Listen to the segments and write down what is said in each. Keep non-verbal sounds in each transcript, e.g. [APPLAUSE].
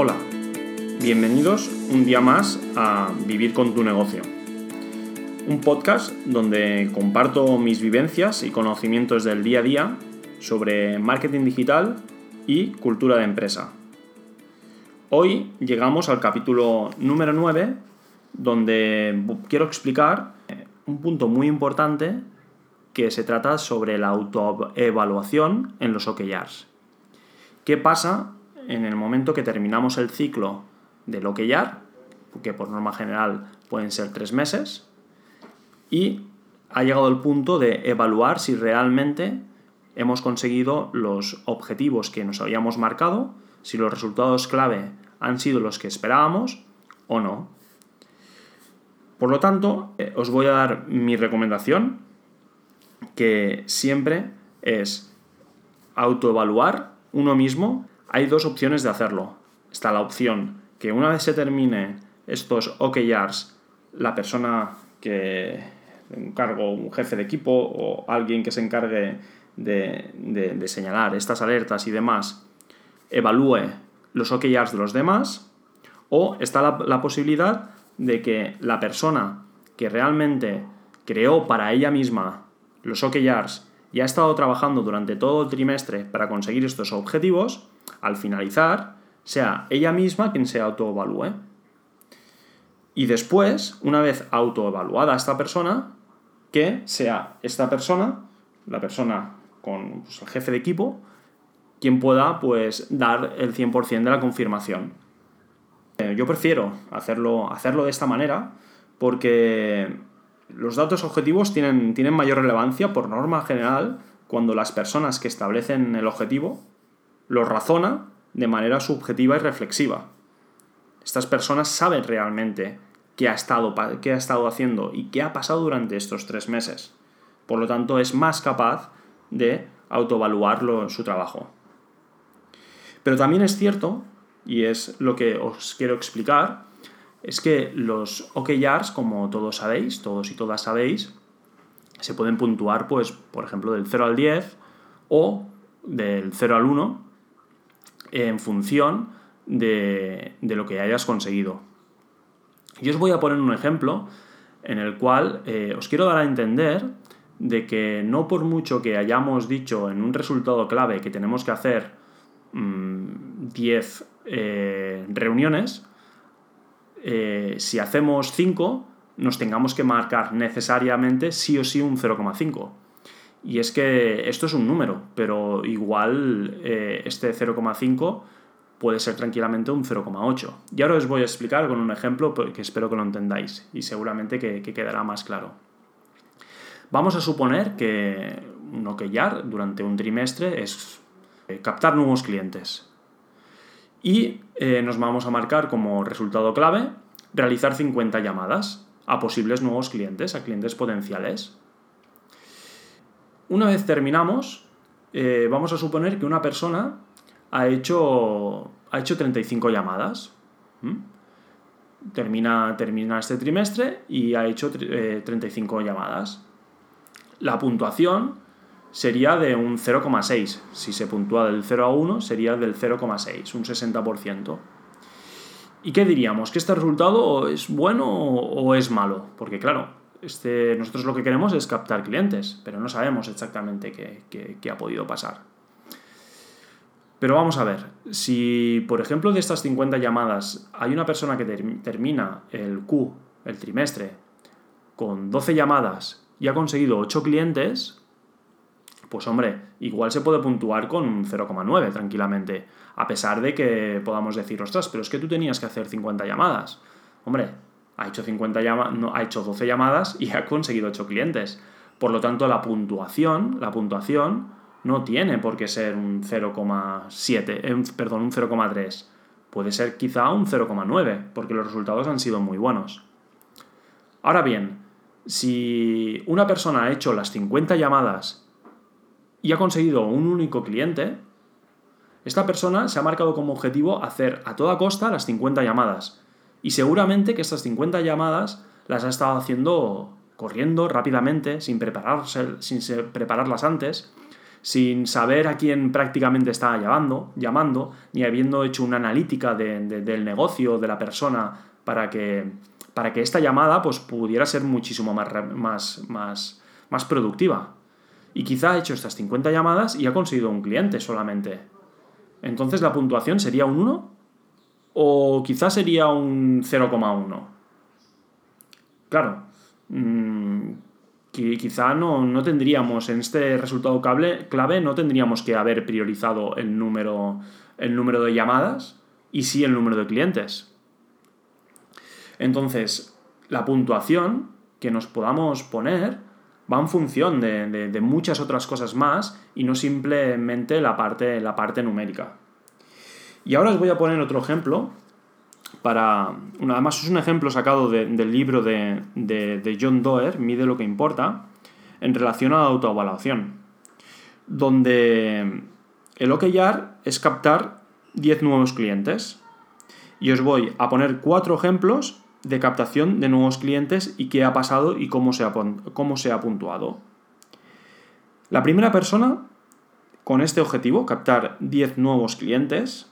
Hola, bienvenidos un día más a Vivir con tu negocio. Un podcast donde comparto mis vivencias y conocimientos del día a día sobre marketing digital y cultura de empresa. Hoy llegamos al capítulo número 9 donde quiero explicar un punto muy importante que se trata sobre la autoevaluación en los OKRs. ¿Qué pasa en el momento que terminamos el ciclo del OKR, que por norma general pueden ser tres meses, y ha llegado el punto de evaluar si realmente hemos conseguido los objetivos que nos habíamos marcado, si los resultados clave han sido los que esperábamos o no. Por lo tanto, eh, os voy a dar mi recomendación, que siempre es autoevaluar uno mismo. Hay dos opciones de hacerlo. Está la opción que una vez se termine estos OKRs, la persona que encargo, un jefe de equipo o alguien que se encargue de, señalar estas alertas y demás, evalúe los OKRs de los demás, o está la posibilidad de que la persona que realmente creó para ella misma los OKRs y ha estado trabajando durante todo el trimestre para conseguir estos objetivos, al finalizar, sea ella misma quien se autoevalúe. Y después, una vez autoevaluada esta persona, que sea esta persona, la persona con pues, el jefe de equipo, quien pueda pues dar el 100% de la confirmación. Eh, yo prefiero hacerlo, hacerlo de esta manera porque los datos objetivos tienen, tienen mayor relevancia por norma general cuando las personas que establecen el objetivo lo razona de manera subjetiva y reflexiva. Estas personas saben realmente qué ha estado, qué ha estado haciendo y qué ha pasado durante estos tres meses. Por lo tanto, es más capaz de autoevaluar su trabajo. Pero también es cierto y es lo que os quiero explicar, es que los OKRs, como todos sabéis, todos y todas sabéis, se pueden puntuar, pues, por ejemplo, del 0 al 10 o del 0 al 1 en función de, lo que hayas conseguido. Y os voy a poner un ejemplo en el cual eh, os quiero dar a entender de que no por mucho que hayamos dicho en un resultado clave que tenemos que hacer 10 mm, eh, reuniones, eh, si hacemos 5, nos tengamos que marcar necesariamente sí o sí un 0,5. Y es que esto es un número, pero igual eh, este 0,5 puede ser tranquilamente un 0,8. Y ahora os voy a explicar con un ejemplo que espero que lo entendáis y seguramente que, que quedará más claro. Vamos a suponer que OKR durante un trimestre es captar nuevos clientes. Y eh, nos vamos a marcar como resultado clave realizar 50 llamadas a posibles nuevos clientes, a clientes potenciales. Una vez terminamos, eh, vamos a suponer que una persona ha hecho, ha hecho 35 llamadas. Termina, termina, este trimestre y ha hecho 35 eh, llamadas. La puntuación sería de un 0,6. Si se puntúa del 0 a 1, sería del 0,6, un 60%. ¿Y qué diríamos? ¿Que este resultado es bueno o es malo? Porque claro, este, nosotros lo que queremos es captar clientes, pero no sabemos exactamente qué, ha podido pasar. Pero vamos a ver, si por ejemplo de estas 50 llamadas hay una persona que termina el Q, el trimestre, con 12 llamadas y ha conseguido 8 clientes, pues hombre, igual se puede puntuar con un 0,9 tranquilamente, a pesar de que podamos decir, ostras, pero es que tú tenías que hacer 50 llamadas. Hombre, ha hecho, 50 no, ha hecho 12 llamadas y [LAUGHS] ha conseguido 8 clientes. Por lo tanto, la puntuación, la puntuación no tiene por qué ser un 0,7, eh, perdón, un 0,3. Puede ser quizá un 0,9, porque los resultados han sido muy buenos. Ahora bien, si una persona ha hecho las 50 llamadas y ha conseguido un único cliente, esta persona se ha marcado como objetivo hacer a toda costa las 50 llamadas. Y seguramente que estas 50 llamadas las ha estado haciendo corriendo rápidamente, sin, prepararse, sin prepararlas antes, sin saber a quién prácticamente estaba llamando, llamando ni habiendo hecho una analítica del negocio, de la persona, para que, para que esta llamada pues, pudiera ser muchísimo más, más, más, más productiva. Y quizá ha hecho estas 50 llamadas y ha conseguido un cliente solamente. Entonces la puntuación sería un 1 o quizá sería un 0,1. Claro, mmm, quizá no, no, tendríamos en este resultado clave, clave, no tendríamos que haber priorizado el número, el número de llamadas y sí el número de clientes. Entonces, la puntuación que nos podamos poner va en función de, muchas otras cosas más y no simplemente la parte, la parte numérica. Y ahora os voy a poner otro ejemplo para... además es un ejemplo sacado del libro de, John Doerr, Mide lo que importa, en relación a la autoevaluación, donde el OKR es captar 10 nuevos clientes. Y os voy a poner cuatro ejemplos de captación de nuevos clientes y qué ha pasado y cómo se ha, cómo se ha puntuado. La primera persona, con este objetivo, captar 10 nuevos clientes,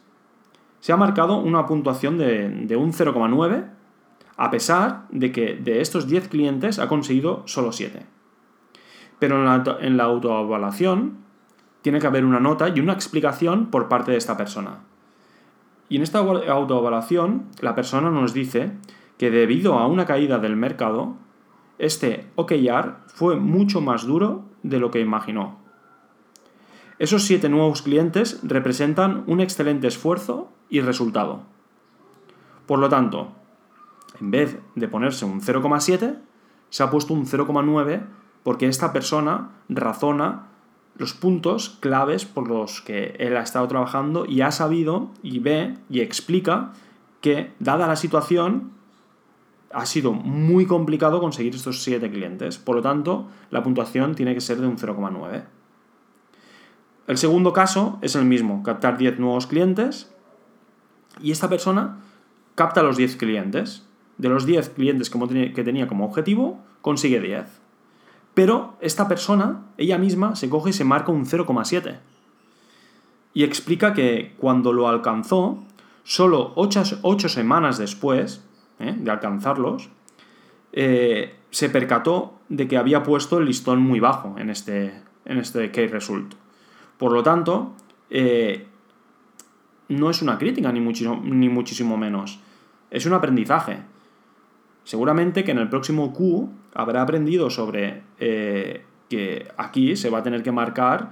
se ha marcado una puntuación de, un 0,9, a pesar de que de estos 10 clientes ha conseguido solo 7. Pero en la, en la autoevaluación tiene que haber una nota y una explicación por parte de esta persona. Y en esta autoevaluación, la persona nos dice que debido a una caída del mercado, este OKR fue mucho más duro de lo que imaginó. Esos siete nuevos clientes representan un excelente esfuerzo y resultado. Por lo tanto, en vez de ponerse un 0,7, se ha puesto un 0,9 porque esta persona razona los puntos claves por los que él ha estado trabajando y ha sabido y ve y explica que, dada la situación, ha sido muy complicado conseguir estos 7 clientes. Por lo tanto, la puntuación tiene que ser de un 0,9. El segundo caso es el mismo, captar 10 nuevos clientes y esta persona capta los 10 clientes. De los 10 clientes que tenía como objetivo, consigue 10. Pero esta persona, ella misma, se coge y se marca un 0,7. Y explica que cuando lo alcanzó, solo 8 semanas después, ¿eh? de alcanzarlos, eh, se percató de que había puesto el listón muy bajo en este, en este key result. Por lo tanto, eh, no es una crítica, ni muchísimo, ni muchísimo menos. Es un aprendizaje. Seguramente que en el próximo Q habrá aprendido sobre que aquí se va a tener que marcar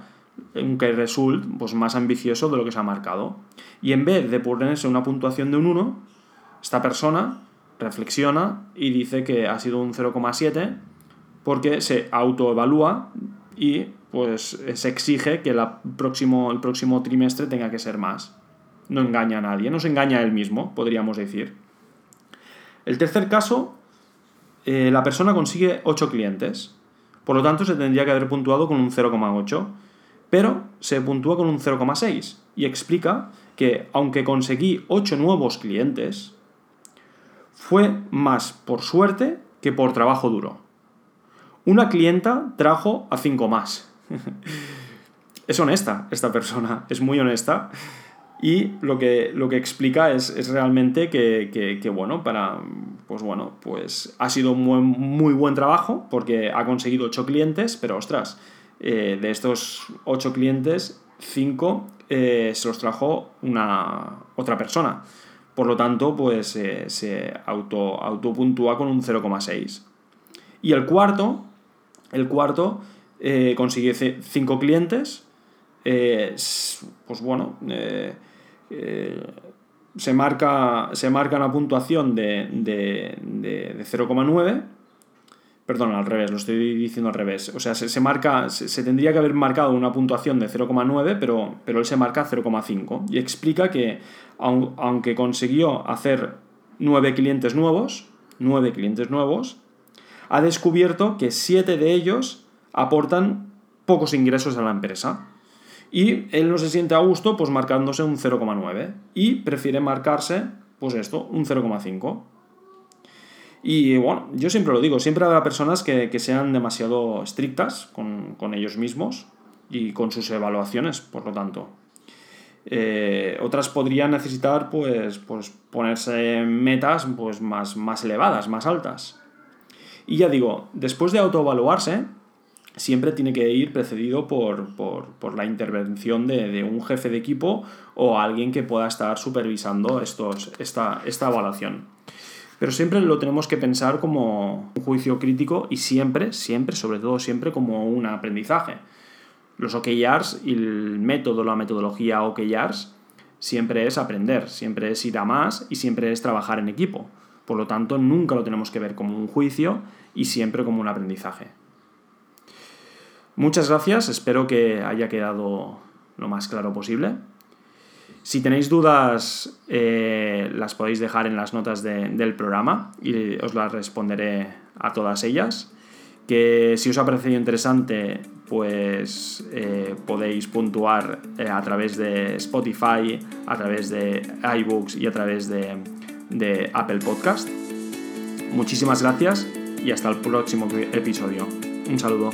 un key result pues, más ambicioso de lo que se ha marcado. Y en vez de ponerse una puntuación de un 1, esta persona reflexiona y dice que ha sido un 0,7 porque se autoevalúa y pues se exige que próximo, el próximo trimestre tenga que ser más. No engaña a nadie, no se engaña a él mismo, podríamos decir. El tercer caso, eh, la persona consigue 8 clientes, por lo tanto se tendría que haber puntuado con un 0,8, pero se puntúa con un 0,6 y explica que aunque conseguí 8 nuevos clientes, fue más por suerte que por trabajo duro. Una clienta trajo a cinco más. [LAUGHS] es honesta esta persona, es muy honesta. Y lo que, lo que explica es, realmente que, bueno, para, pues bueno, pues ha sido muy, muy buen trabajo porque ha conseguido ocho clientes, pero ostras, eh, de estos ocho clientes, cinco eh, se los trajo una otra persona. Por lo tanto, pues eh, se auto, autopuntúa con un 0,6. Y el cuarto, el cuarto eh, consigue 5 clientes. Eh, pues bueno, se, marca, se marca una puntuación de, de, de 0,9 Perdón, al revés, lo estoy diciendo al revés. O sea, se, marca, se, tendría que haber marcado una puntuación de 0,9, pero, pero él se marca 0,5. Y explica que, aunque consiguió hacer 9 clientes nuevos, 9 clientes nuevos, ha descubierto que 7 de ellos aportan pocos ingresos a la empresa. Y él no se siente a gusto pues marcándose un 0,9 y prefiere marcarse pues esto, un 0,5. Y bueno, yo siempre lo digo, siempre habrá personas que, sean demasiado estrictas con, ellos mismos y con sus evaluaciones, por lo tanto. Eh, otras podrían necesitar pues, pues ponerse metas pues, más, más elevadas, más altas. Y ya digo, después de autoevaluarse, siempre tiene que ir precedido por, la intervención de, un jefe de equipo o alguien que pueda estar supervisando estos, esta, esta evaluación. Pero siempre lo tenemos que pensar como un juicio crítico y siempre, siempre, sobre todo siempre como un aprendizaje. Los OKRs y el método, la metodología OKRs siempre es aprender, siempre es ir a más y siempre es trabajar en equipo. Por lo tanto, nunca lo tenemos que ver como un juicio y siempre como un aprendizaje. Muchas gracias, espero que haya quedado lo más claro posible. Si tenéis dudas, eh, las podéis dejar en las notas del programa y os las responderé a todas ellas. Que si os ha parecido interesante, pues eh, podéis puntuar eh, a través de Spotify, a través de iBooks y a través de, de Apple Podcast. Muchísimas gracias y hasta el próximo episodio. Un saludo.